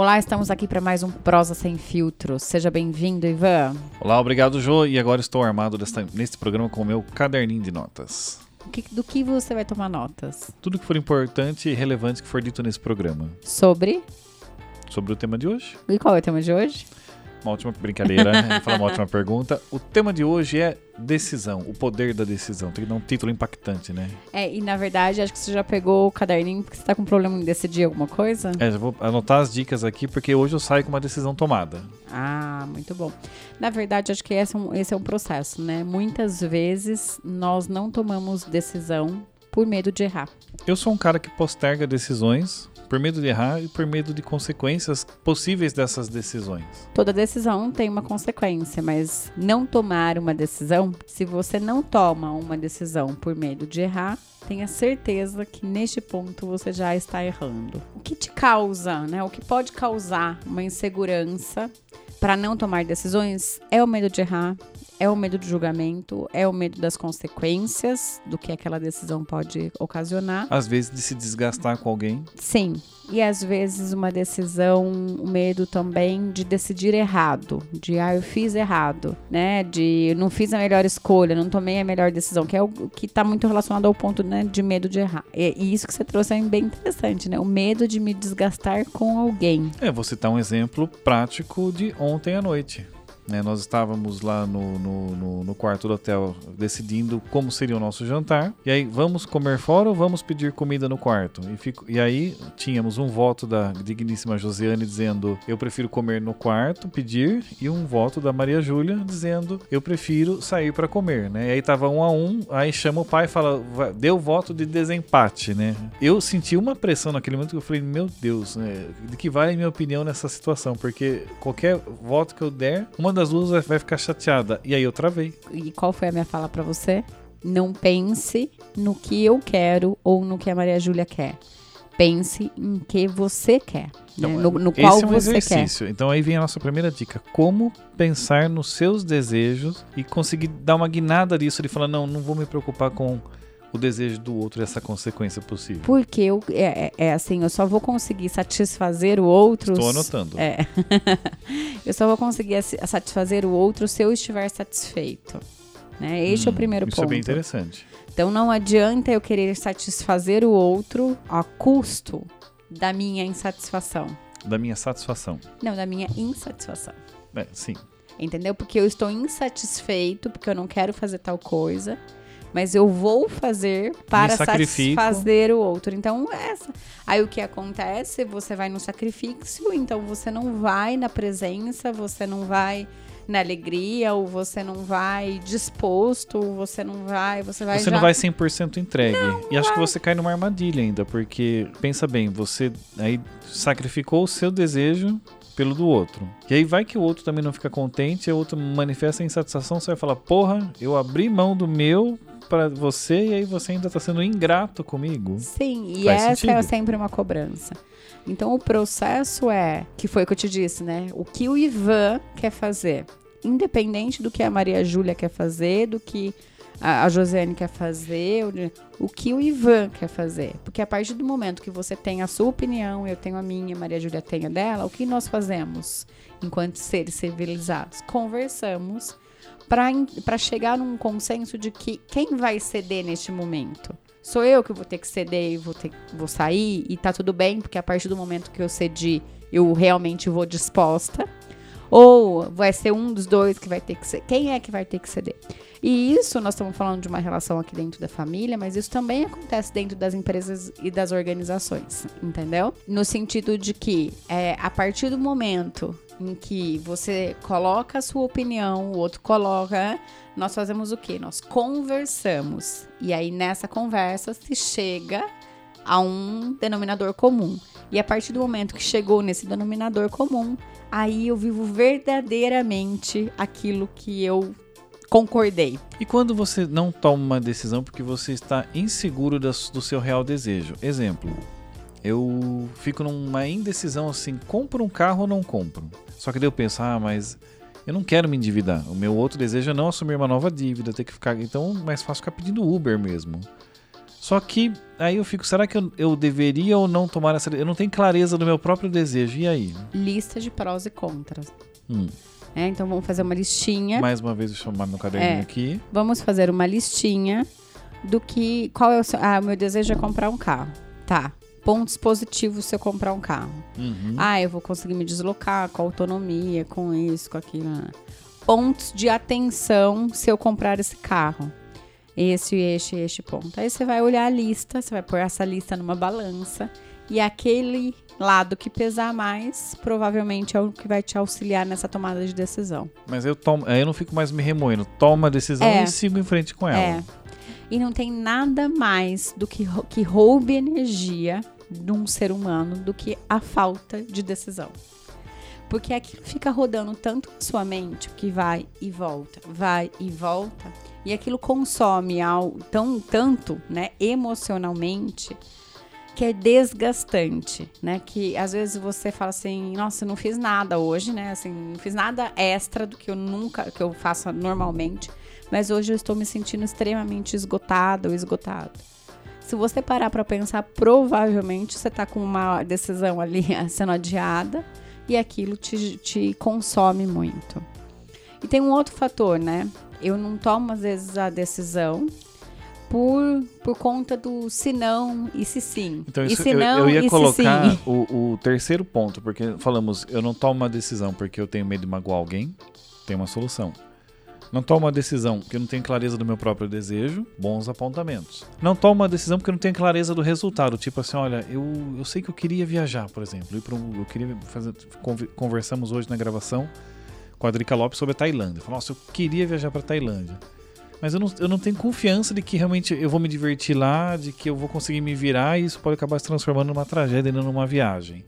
Olá, estamos aqui para mais um Prosa Sem Filtro. Seja bem-vindo, Ivan. Olá, obrigado, Jô. E agora estou armado desta, neste programa com o meu caderninho de notas. Que, do que você vai tomar notas? Tudo que for importante e relevante que for dito nesse programa. Sobre? Sobre o tema de hoje. E qual é o tema de hoje? Uma ótima brincadeira, né? falar uma ótima pergunta. O tema de hoje é decisão, o poder da decisão. Tem que dar um título impactante, né? É, e na verdade, acho que você já pegou o caderninho porque você tá com problema em decidir alguma coisa? É, já vou anotar as dicas aqui porque hoje eu saio com uma decisão tomada. Ah, muito bom. Na verdade, acho que esse é um, esse é um processo, né? Muitas vezes nós não tomamos decisão por medo de errar. Eu sou um cara que posterga decisões por medo de errar e por medo de consequências possíveis dessas decisões. Toda decisão tem uma consequência, mas não tomar uma decisão, se você não toma uma decisão por medo de errar, tenha certeza que neste ponto você já está errando. O que te causa, né? O que pode causar uma insegurança para não tomar decisões é o medo de errar, é o medo do julgamento, é o medo das consequências do que aquela decisão pode ocasionar. Às vezes de se desgastar com alguém. Sim. E às vezes uma decisão, o medo também de decidir errado, de ah, eu fiz errado, né? De não fiz a melhor escolha, não tomei a melhor decisão, que é o que está muito relacionado ao ponto né, de medo de errar. E, e isso que você trouxe é bem interessante, né? O medo de me desgastar com alguém. É, vou citar um exemplo prático de ontem à noite. Né, nós estávamos lá no, no, no, no, quarto do hotel decidindo como seria o nosso jantar. E aí, vamos comer fora ou vamos pedir comida no quarto? E, fico, e aí, tínhamos um voto da digníssima Josiane dizendo eu prefiro comer no quarto, pedir, e um voto da Maria Júlia dizendo eu prefiro sair para comer, né? E aí tava um a um, aí chama o pai e fala, deu voto de desempate, né? Eu senti uma pressão naquele momento que eu falei, meu Deus, né? de que vale a minha opinião nessa situação? Porque qualquer voto que eu der, uma das das duas vai ficar chateada. E aí eu travei. E qual foi a minha fala para você? Não pense no que eu quero ou no que a Maria Júlia quer. Pense em que você quer. Né? Então, no, no qual é um você exercício. quer. Então aí vem a nossa primeira dica. Como pensar nos seus desejos e conseguir dar uma guinada disso de falar, não, não vou me preocupar com o desejo do outro e essa consequência possível? Porque eu, é, é, é, assim, eu só vou conseguir satisfazer o outro. Estou anotando. É. eu só vou conseguir satisfazer o outro se eu estiver satisfeito. Né? Este hum, é o hum, primeiro isso ponto. Isso é bem interessante. Então não adianta eu querer satisfazer o outro a custo da minha insatisfação. Da minha satisfação. Não, da minha insatisfação. É, sim. Entendeu? Porque eu estou insatisfeito, porque eu não quero fazer tal coisa mas eu vou fazer para satisfazer o outro. Então, essa. Aí o que acontece? Você vai no sacrifício, então você não vai na presença, você não vai na alegria, ou você não vai disposto, ou você não vai, você vai Você já... não vai 100% entregue. Não, e acho que você cai numa armadilha ainda, porque pensa bem, você aí sacrificou o seu desejo pelo do outro. E aí vai que o outro também não fica contente, e o outro manifesta insatisfação, você vai falar: "Porra, eu abri mão do meu para você e aí você ainda está sendo ingrato comigo. Sim, e Faz essa sentido. é sempre uma cobrança. Então o processo é, que foi o que eu te disse, né? O que o Ivan quer fazer, independente do que a Maria Júlia quer fazer, do que a, a Josiane quer fazer, o, o que o Ivan quer fazer. Porque a partir do momento que você tem a sua opinião, eu tenho a minha, a Maria Júlia tem a dela, o que nós fazemos enquanto seres civilizados? Conversamos para chegar num consenso de que quem vai ceder neste momento? Sou eu que vou ter que ceder e vou, ter, vou sair e tá tudo bem, porque a partir do momento que eu cedi, eu realmente vou disposta. Ou vai ser um dos dois que vai ter que ser. Quem é que vai ter que ceder? E isso, nós estamos falando de uma relação aqui dentro da família, mas isso também acontece dentro das empresas e das organizações, entendeu? No sentido de que, é, a partir do momento em que você coloca a sua opinião, o outro coloca, nós fazemos o quê? Nós conversamos. E aí nessa conversa se chega a um denominador comum. E a partir do momento que chegou nesse denominador comum, aí eu vivo verdadeiramente aquilo que eu concordei. E quando você não toma uma decisão porque você está inseguro do seu real desejo? Exemplo, eu fico numa indecisão assim, compro um carro ou não compro? Só que daí eu penso, ah, mas eu não quero me endividar. O meu outro desejo é não assumir uma nova dívida, ter que ficar. Então, mais fácil ficar pedindo Uber mesmo. Só que aí eu fico, será que eu, eu deveria ou não tomar essa. Eu não tenho clareza do meu próprio desejo. E aí? Lista de prós e contras. Hum. É, então vamos fazer uma listinha. Mais uma vez, eu chamar meu caderninho é, aqui. Vamos fazer uma listinha do que. Qual é o seu. Ah, meu desejo é comprar um carro. Tá. Pontos positivos se eu comprar um carro. Uhum. Ah, eu vou conseguir me deslocar com autonomia, com isso, com aquilo. Né? Pontos de atenção se eu comprar esse carro. Esse, este, este ponto. Aí você vai olhar a lista, você vai pôr essa lista numa balança e aquele lado que pesar mais, provavelmente é o que vai te auxiliar nessa tomada de decisão. Mas eu tomo, aí eu não fico mais me remoendo, tomo a decisão é, e sigo em frente com ela. É. E não tem nada mais do que que roube energia de um ser humano do que a falta de decisão. Porque aquilo fica rodando tanto na sua mente, que vai e volta, vai e volta, e aquilo consome ao, tão tanto, né, emocionalmente, que é desgastante, né? Que às vezes você fala assim, nossa, não fiz nada hoje, né? Assim, não fiz nada extra do que eu nunca, que eu faço normalmente, mas hoje eu estou me sentindo extremamente esgotada ou esgotado. Se você parar para pensar, provavelmente você está com uma decisão ali sendo adiada e aquilo te, te consome muito. E tem um outro fator, né? Eu não tomo às vezes a decisão por, por conta do se não e se sim. Então, isso, e se não, eu, eu ia colocar o, o, terceiro ponto, porque falamos, eu não tomo uma decisão porque eu tenho medo de magoar alguém, tem uma solução. Não tomo uma decisão porque não tenho clareza do meu próprio desejo, bons apontamentos. Não tomo uma decisão porque não tenho clareza do resultado, tipo assim, olha, eu, eu sei que eu queria viajar, por exemplo, ir um, eu queria fazer, conversamos hoje na gravação com a Drica Lopes sobre a Tailândia. Falei, nossa, eu queria viajar para Tailândia. Mas eu não, eu não tenho confiança de que realmente eu vou me divertir lá, de que eu vou conseguir me virar e isso pode acabar se transformando numa tragédia e não numa viagem.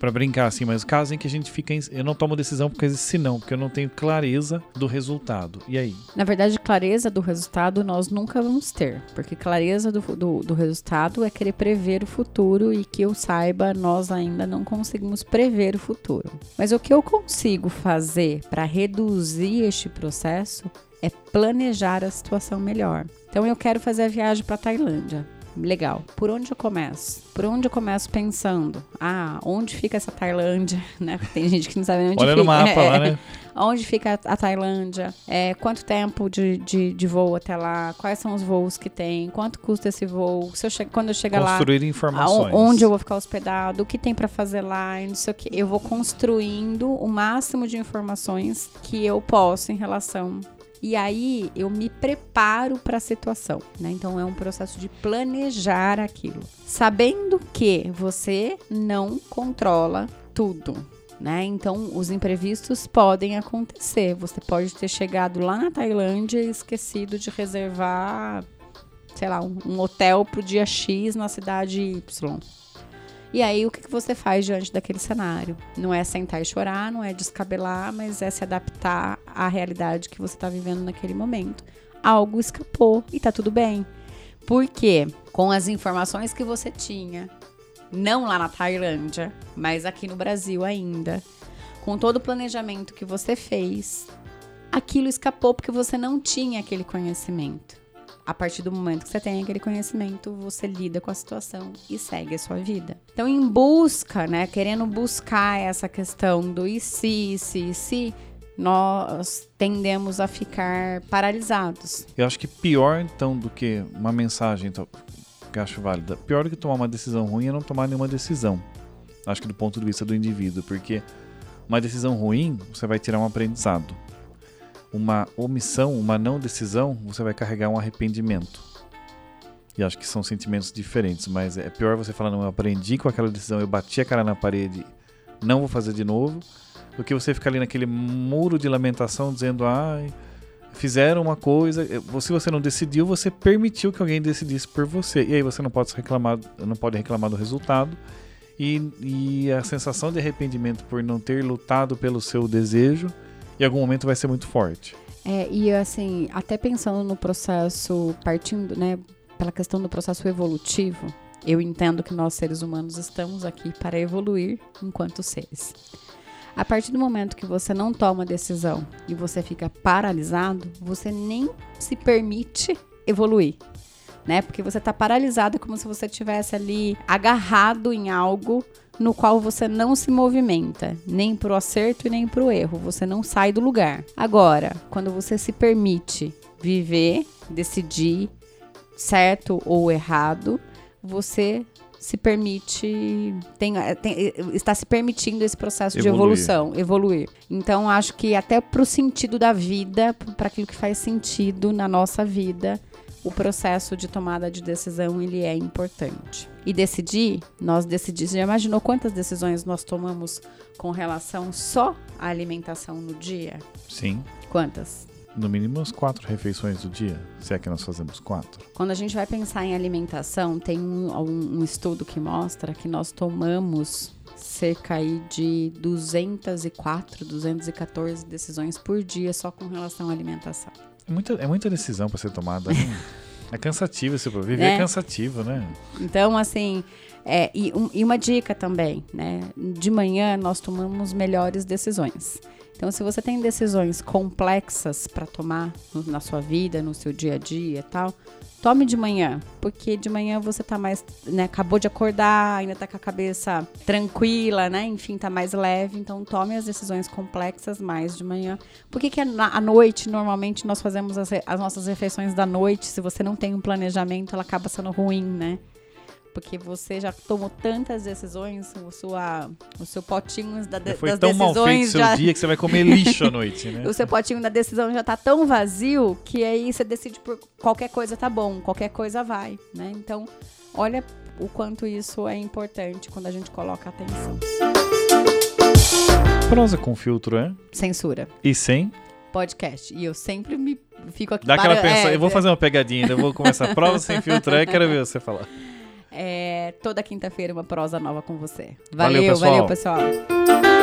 Para brincar assim, mas caso em que a gente fica. Em, eu não tomo decisão porque se não, porque eu não tenho clareza do resultado. E aí? Na verdade, clareza do resultado nós nunca vamos ter. Porque clareza do, do, do resultado é querer prever o futuro e que eu saiba, nós ainda não conseguimos prever o futuro. Mas o que eu consigo fazer para reduzir este processo é planejar a situação melhor. Então eu quero fazer a viagem para Tailândia. Legal. Por onde eu começo? Por onde eu começo pensando? Ah, onde fica essa Tailândia? Né? Tem gente que não sabe onde Olha fica. no mapa lá, né? onde fica a Tailândia? É, quanto tempo de, de, de, voo até lá? Quais são os voos que tem? Quanto custa esse voo? Se eu che quando eu chegar lá, construir informações. Onde eu vou ficar hospedado? O que tem para fazer lá? Não sei o que. Eu vou construindo o máximo de informações que eu posso em relação e aí eu me preparo para a situação, né? Então é um processo de planejar aquilo, sabendo que você não controla tudo. Né? Então, os imprevistos podem acontecer. Você pode ter chegado lá na Tailândia e esquecido de reservar, sei lá, um, hotel para o dia X na cidade Y. E aí, o que você faz diante daquele cenário? Não é sentar e chorar, não é descabelar, mas é se adaptar à realidade que você está vivendo naquele momento. Algo escapou e tá tudo bem. Porque com as informações que você tinha, não lá na Tailândia, mas aqui no Brasil ainda, com todo o planejamento que você fez, aquilo escapou porque você não tinha aquele conhecimento a partir do momento que você tem aquele conhecimento, você lida com a situação e segue a sua vida. Então, em busca, né, querendo buscar essa questão do e se, se, se, nós tendemos a ficar paralisados. Eu acho que pior, então, do que uma mensagem então, que acho válida, pior do que tomar uma decisão ruim é não tomar nenhuma decisão. Acho que do ponto de vista do indivíduo, porque uma decisão ruim, você vai tirar um aprendizado uma omissão, uma não decisão, você vai carregar um arrependimento. E acho que são sentimentos diferentes, mas é pior você falar, não, eu aprendi com aquela decisão, eu bati a cara na parede, não vou fazer de novo, do que você ficar ali naquele muro de lamentação dizendo, ai, fizeram uma coisa, se você não decidiu, você permitiu que alguém decidisse por você. E aí você não pode reclamar, não pode reclamar do resultado. E, e a sensação de arrependimento por não ter lutado pelo seu desejo em algum momento vai ser muito forte. É, e assim, até pensando no processo, partindo, né, pela questão do processo evolutivo, eu entendo que nós seres humanos estamos aqui para evoluir enquanto seres. A partir do momento que você não toma decisão e você fica paralisado, você nem se permite evoluir. né? Porque você tá paralisado como se você tivesse ali agarrado em algo no qual você não se movimenta, nem pro acerto e nem pro erro, você não sai do lugar. Agora, quando você se permite viver, decidir certo ou errado, você se permite, tem, tem, está se permitindo esse processo evoluir. de evolução, evoluir. Então, acho que até para o sentido da vida, para aquilo que faz sentido na nossa vida, o processo de tomada de decisão ele é importante. E decidir, nós decidimos, já imaginou quantas decisões nós tomamos com relação só à alimentação no dia? Sim. Quantas? No mínimo as quatro refeições do dia, se é que nós fazemos quatro. Quando a gente vai pensar em alimentação, tem um, um, estudo que mostra que nós tomamos cerca aí de 204, 214 decisões por dia só com relação à alimentação. É muita, é muita decisão para ser tomada. Né? é cansativo esse viver é. é cansativo, né? Então, assim, é, e, um, e uma dica também, né? De manhã nós tomamos melhores decisões. Então, se você tem decisões complexas para tomar na sua vida, no seu dia a dia e tal, tome de manhã, porque de manhã você tá mais, né, acabou de acordar, ainda tá com a cabeça tranquila, né? Enfim, tá mais leve, então tome as decisões complexas mais de manhã. Por que que à noite, normalmente, nós fazemos as, as nossas refeições da noite, se você não tem um planejamento, ela acaba sendo ruim, né? Porque você já tomou tantas decisões, o, sua, o seu potinho da, de, foi das tão decisões. Mal feito já... seu dia que você vai comer lixo à noite, né? o seu potinho da decisão já tá tão vazio que aí você decide por qualquer coisa tá bom, qualquer coisa vai, né? Então, olha o quanto isso é importante quando a gente coloca atenção. Prosa com filtro, é? Censura. E sem? Podcast. E eu sempre me fico aqui. Dá aquela para... pensa, é, eu vou fazer uma pegadinha, eu vou começar. Prova sem filtro, é, quero ver você falar. É, toda quinta-feira uma prosa nova com você. Valeu, valeu pessoal. Valeu, pessoal.